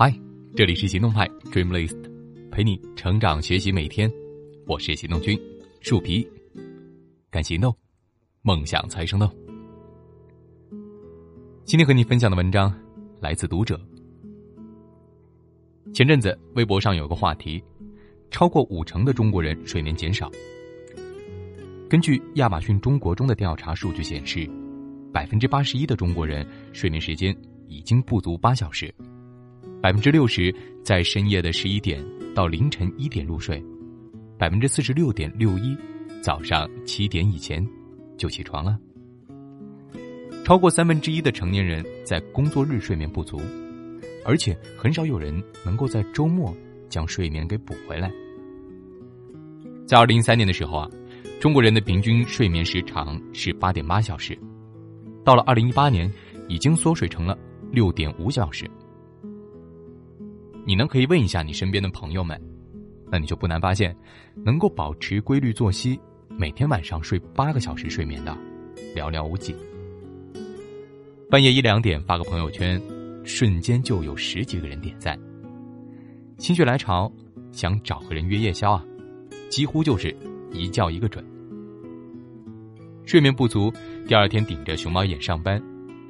嗨，这里是行动派 Dreamlist，陪你成长学习每天。我是行动君树皮，敢行动，梦想才生动。今天和你分享的文章来自读者。前阵子微博上有个话题，超过五成的中国人睡眠减少。根据亚马逊中国中的调查数据显示，百分之八十一的中国人睡眠时间已经不足八小时。百分之六十在深夜的十一点到凌晨一点入睡，百分之四十六点六一早上七点以前就起床了。超过三分之一的成年人在工作日睡眠不足，而且很少有人能够在周末将睡眠给补回来。在二零一三年的时候啊，中国人的平均睡眠时长是八点八小时，到了二零一八年，已经缩水成了六点五小时。你能可以问一下你身边的朋友们，那你就不难发现，能够保持规律作息，每天晚上睡八个小时睡眠的，寥寥无几。半夜一两点发个朋友圈，瞬间就有十几个人点赞。心血来潮想找个人约夜宵啊，几乎就是一叫一个准。睡眠不足，第二天顶着熊猫眼上班，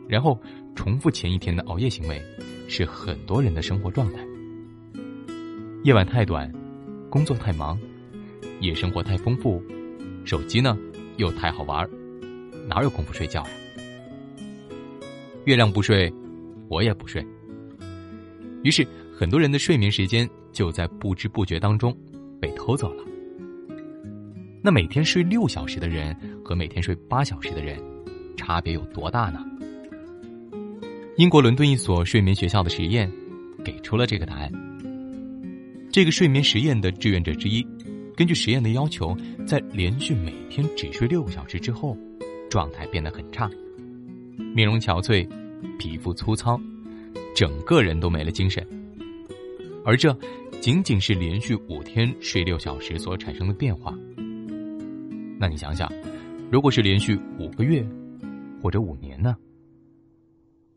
然后重复前一天的熬夜行为，是很多人的生活状态。夜晚太短，工作太忙，夜生活太丰富，手机呢又太好玩，哪有功夫睡觉呀？月亮不睡，我也不睡。于是很多人的睡眠时间就在不知不觉当中被偷走了。那每天睡六小时的人和每天睡八小时的人，差别有多大呢？英国伦敦一所睡眠学校的实验，给出了这个答案。这个睡眠实验的志愿者之一，根据实验的要求，在连续每天只睡六个小时之后，状态变得很差，面容憔悴，皮肤粗糙，整个人都没了精神。而这仅仅是连续五天睡六小时所产生的变化。那你想想，如果是连续五个月，或者五年呢？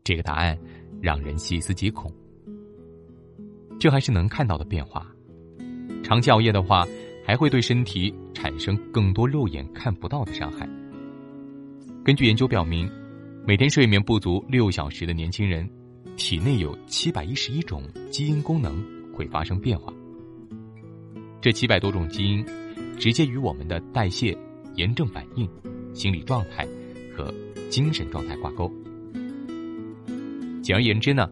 这个答案让人细思极恐。这还是能看到的变化。长期熬夜的话，还会对身体产生更多肉眼看不到的伤害。根据研究表明，每天睡眠不足六小时的年轻人，体内有七百一十一种基因功能会发生变化。这七百多种基因，直接与我们的代谢、炎症反应、心理状态和精神状态挂钩。简而言之呢，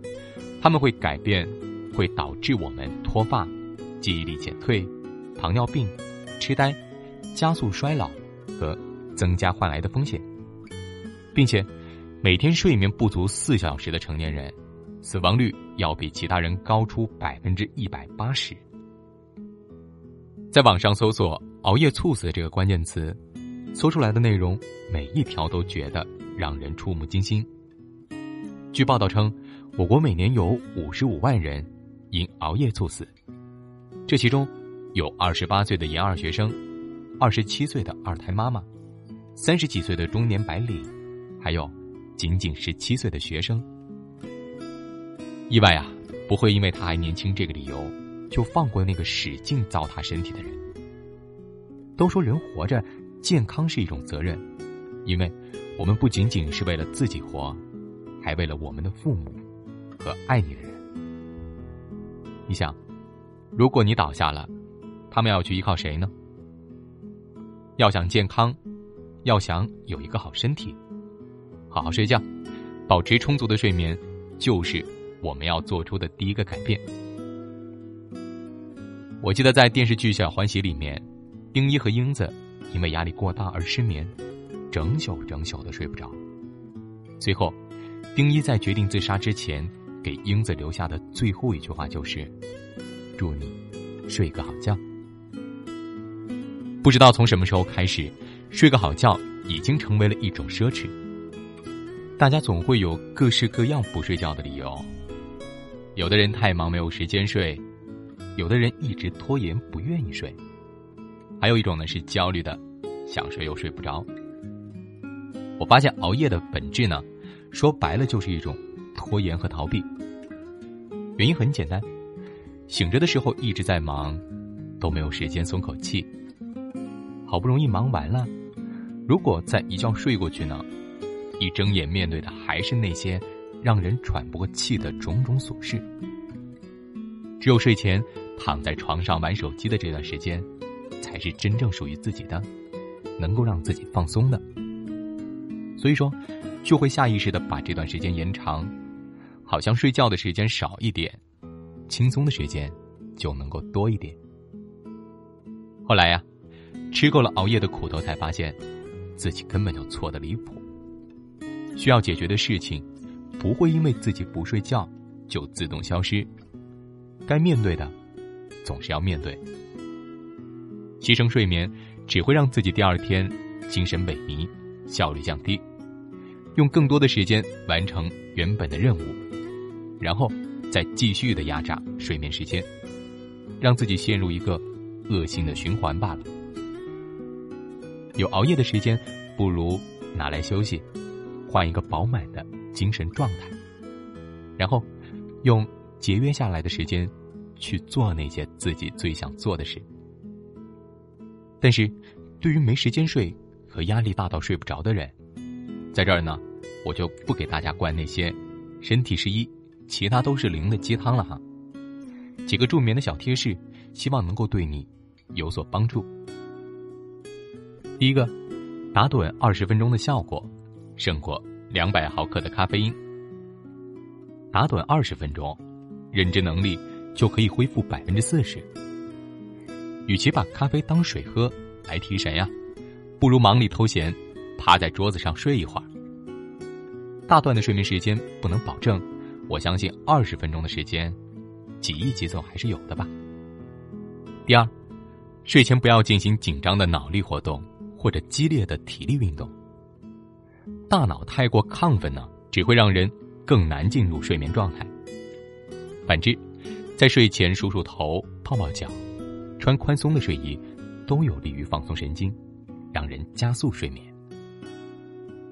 他们会改变。会导致我们脱发、记忆力减退、糖尿病、痴呆、加速衰老和增加患癌的风险，并且每天睡眠不足四小时的成年人，死亡率要比其他人高出百分之一百八十。在网上搜索“熬夜猝死”这个关键词，搜出来的内容每一条都觉得让人触目惊心。据报道称，我国每年有五十五万人。因熬夜猝死，这其中有二十八岁的研二学生，二十七岁的二胎妈妈，三十几岁的中年白领，还有仅仅十七岁的学生。意外啊，不会因为他还年轻这个理由，就放过那个使劲糟蹋身体的人。都说人活着，健康是一种责任，因为我们不仅仅是为了自己活，还为了我们的父母和爱你的人。你想，如果你倒下了，他们要去依靠谁呢？要想健康，要想有一个好身体，好好睡觉，保持充足的睡眠，就是我们要做出的第一个改变。我记得在电视剧《小欢喜》里面，丁一和英子因为压力过大而失眠，整宿整宿的睡不着。最后，丁一在决定自杀之前。给英子留下的最后一句话就是：“祝你睡个好觉。”不知道从什么时候开始，睡个好觉已经成为了一种奢侈。大家总会有各式各样不睡觉的理由。有的人太忙没有时间睡，有的人一直拖延不愿意睡，还有一种呢是焦虑的，想睡又睡不着。我发现熬夜的本质呢，说白了就是一种。拖延和逃避。原因很简单，醒着的时候一直在忙，都没有时间松口气。好不容易忙完了，如果再一觉睡过去呢，一睁眼面对的还是那些让人喘不过气的种种琐事。只有睡前躺在床上玩手机的这段时间，才是真正属于自己的，能够让自己放松的。所以说，就会下意识的把这段时间延长，好像睡觉的时间少一点，轻松的时间就能够多一点。后来呀，吃够了熬夜的苦头，才发现自己根本就错的离谱。需要解决的事情，不会因为自己不睡觉就自动消失。该面对的，总是要面对。牺牲睡眠，只会让自己第二天精神萎靡，效率降低。用更多的时间完成原本的任务，然后再继续的压榨睡眠时间，让自己陷入一个恶性的循环罢了。有熬夜的时间，不如拿来休息，换一个饱满的精神状态，然后用节约下来的时间去做那些自己最想做的事。但是，对于没时间睡和压力大到睡不着的人，在这儿呢，我就不给大家灌那些“身体是一，其他都是零”的鸡汤了哈。几个助眠的小贴士，希望能够对你有所帮助。第一个，打盹二十分钟的效果，胜过两百毫克的咖啡因。打盹二十分钟，认知能力就可以恢复百分之四十。与其把咖啡当水喝来提神呀，不如忙里偷闲。趴在桌子上睡一会儿，大段的睡眠时间不能保证，我相信二十分钟的时间，挤一挤总还是有的吧。第二，睡前不要进行紧张的脑力活动或者激烈的体力运动。大脑太过亢奋呢，只会让人更难进入睡眠状态。反之，在睡前梳梳头、泡泡脚、穿宽松的睡衣，都有利于放松神经，让人加速睡眠。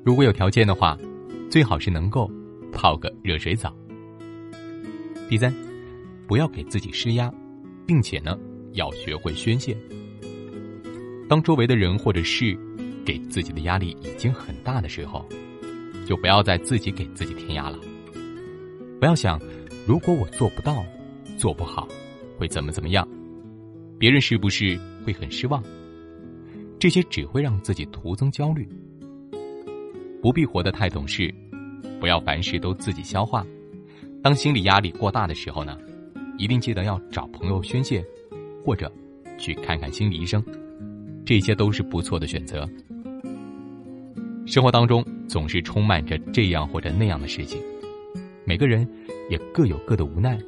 如果有条件的话，最好是能够泡个热水澡。第三，不要给自己施压，并且呢，要学会宣泄。当周围的人或者事给自己的压力已经很大的时候，就不要再自己给自己添压了。不要想，如果我做不到、做不好，会怎么怎么样，别人是不是会很失望？这些只会让自己徒增焦虑。不必活得太懂事，不要凡事都自己消化。当心理压力过大的时候呢，一定记得要找朋友宣泄，或者去看看心理医生，这些都是不错的选择。生活当中总是充满着这样或者那样的事情，每个人也各有各的无奈，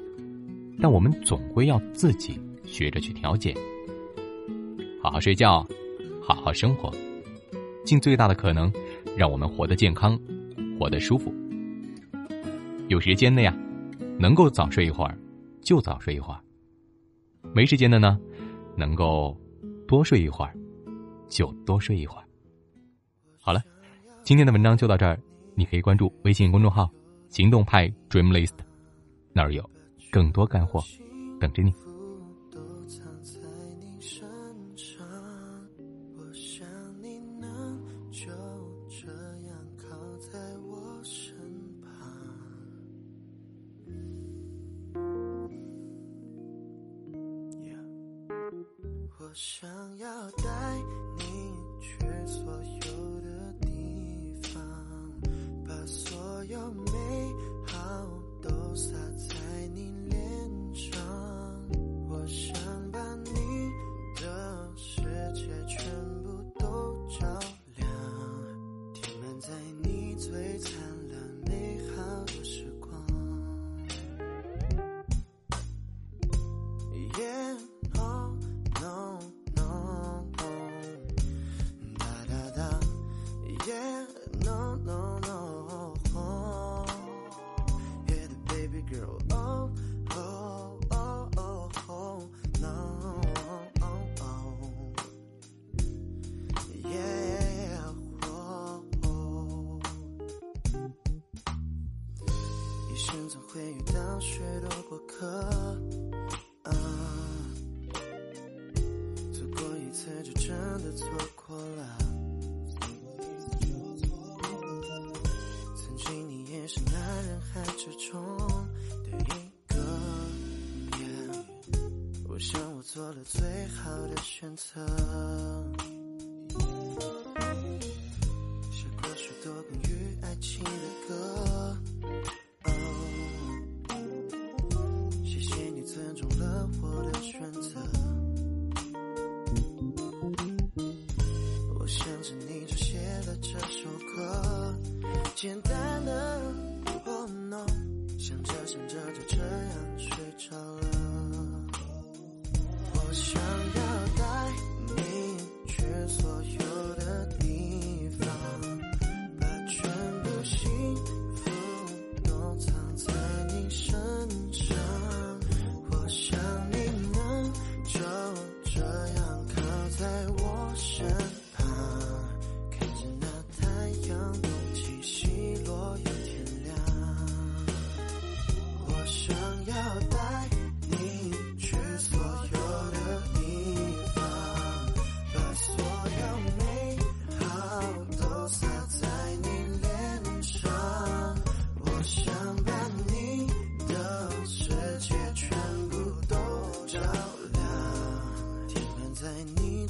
但我们总归要自己学着去调节。好好睡觉，好好生活，尽最大的可能。让我们活得健康，活得舒服。有时间的呀，能够早睡一会儿，就早睡一会儿；没时间的呢，能够多睡一会儿，就多睡一会儿。好了，今天的文章就到这儿。你可以关注微信公众号“行动派 Dreamlist”，那儿有更多干货等着你。总会遇到许多过客，啊，错过一次就真的错过了。曾经你也是那人海之中的一个，我想我做了最好的选择。show.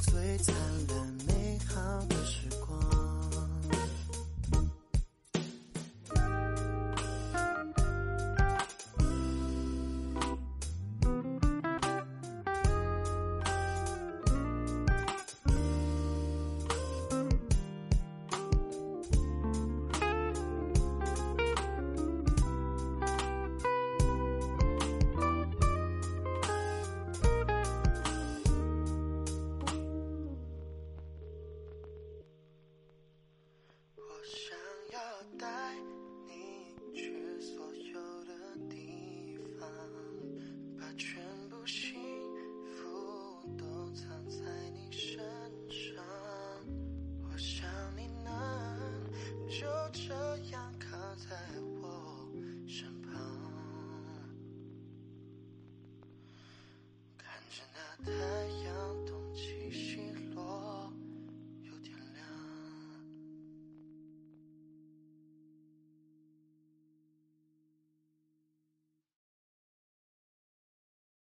最灿烂美好的时光。